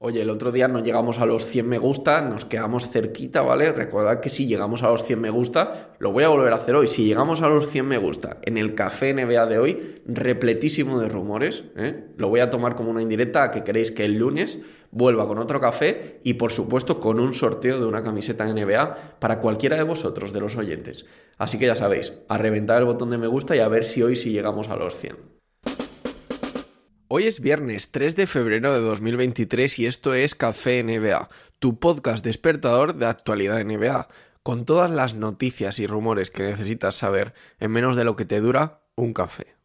Oye, el otro día no llegamos a los 100 me gusta, nos quedamos cerquita, ¿vale? Recordad que si llegamos a los 100 me gusta, lo voy a volver a hacer hoy. Si llegamos a los 100 me gusta en el café NBA de hoy, repletísimo de rumores, ¿eh? lo voy a tomar como una indirecta a que queréis que el lunes vuelva con otro café y por supuesto con un sorteo de una camiseta NBA para cualquiera de vosotros, de los oyentes. Así que ya sabéis, a reventar el botón de me gusta y a ver si hoy sí llegamos a los 100. Hoy es viernes 3 de febrero de 2023 y esto es Café NBA, tu podcast despertador de actualidad NBA, con todas las noticias y rumores que necesitas saber en menos de lo que te dura un café.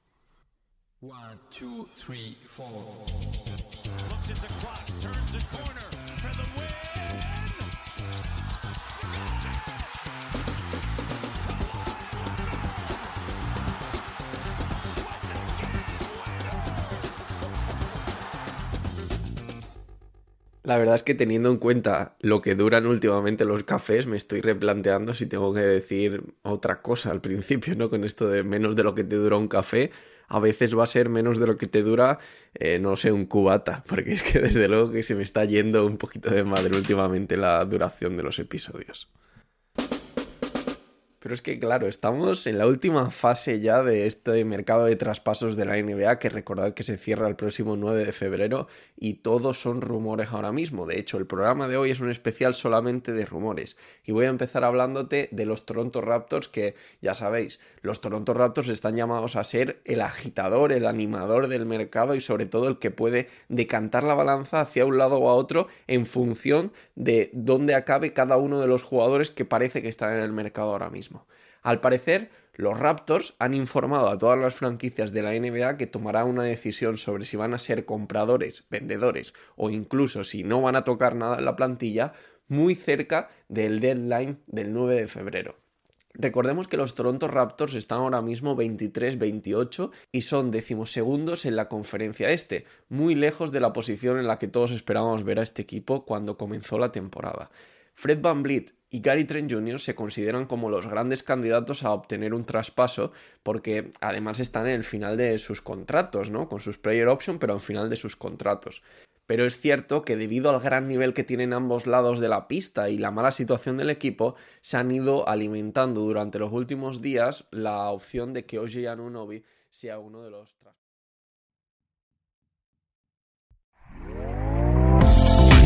La verdad es que teniendo en cuenta lo que duran últimamente los cafés, me estoy replanteando si tengo que decir otra cosa al principio, ¿no? Con esto de menos de lo que te dura un café, a veces va a ser menos de lo que te dura, eh, no sé, un cubata, porque es que desde luego que se me está yendo un poquito de madre últimamente la duración de los episodios. Pero es que, claro, estamos en la última fase ya de este mercado de traspasos de la NBA, que recordad que se cierra el próximo 9 de febrero y todos son rumores ahora mismo. De hecho, el programa de hoy es un especial solamente de rumores. Y voy a empezar hablándote de los Toronto Raptors, que ya sabéis, los Toronto Raptors están llamados a ser el agitador, el animador del mercado y sobre todo el que puede decantar la balanza hacia un lado o a otro en función de dónde acabe cada uno de los jugadores que parece que están en el mercado ahora Al parecer, los Raptors han informado a todas las franquicias de la NBA que tomará una decisión sobre si van a ser compradores, vendedores o incluso si no van a tocar nada en la plantilla muy cerca del deadline del 9 de febrero. Recordemos que los Toronto Raptors están ahora mismo 23-28 y son decimosegundos en la conferencia este, muy lejos de la posición en la que todos esperábamos ver a este equipo cuando comenzó la temporada. Fred Van Vliet y Gary Trent Jr. se consideran como los grandes candidatos a obtener un traspaso porque además están en el final de sus contratos, ¿no? Con sus player option, pero al final de sus contratos. Pero es cierto que debido al gran nivel que tienen ambos lados de la pista y la mala situación del equipo, se han ido alimentando durante los últimos días la opción de que OJ Anunobi sea uno de los traspasos.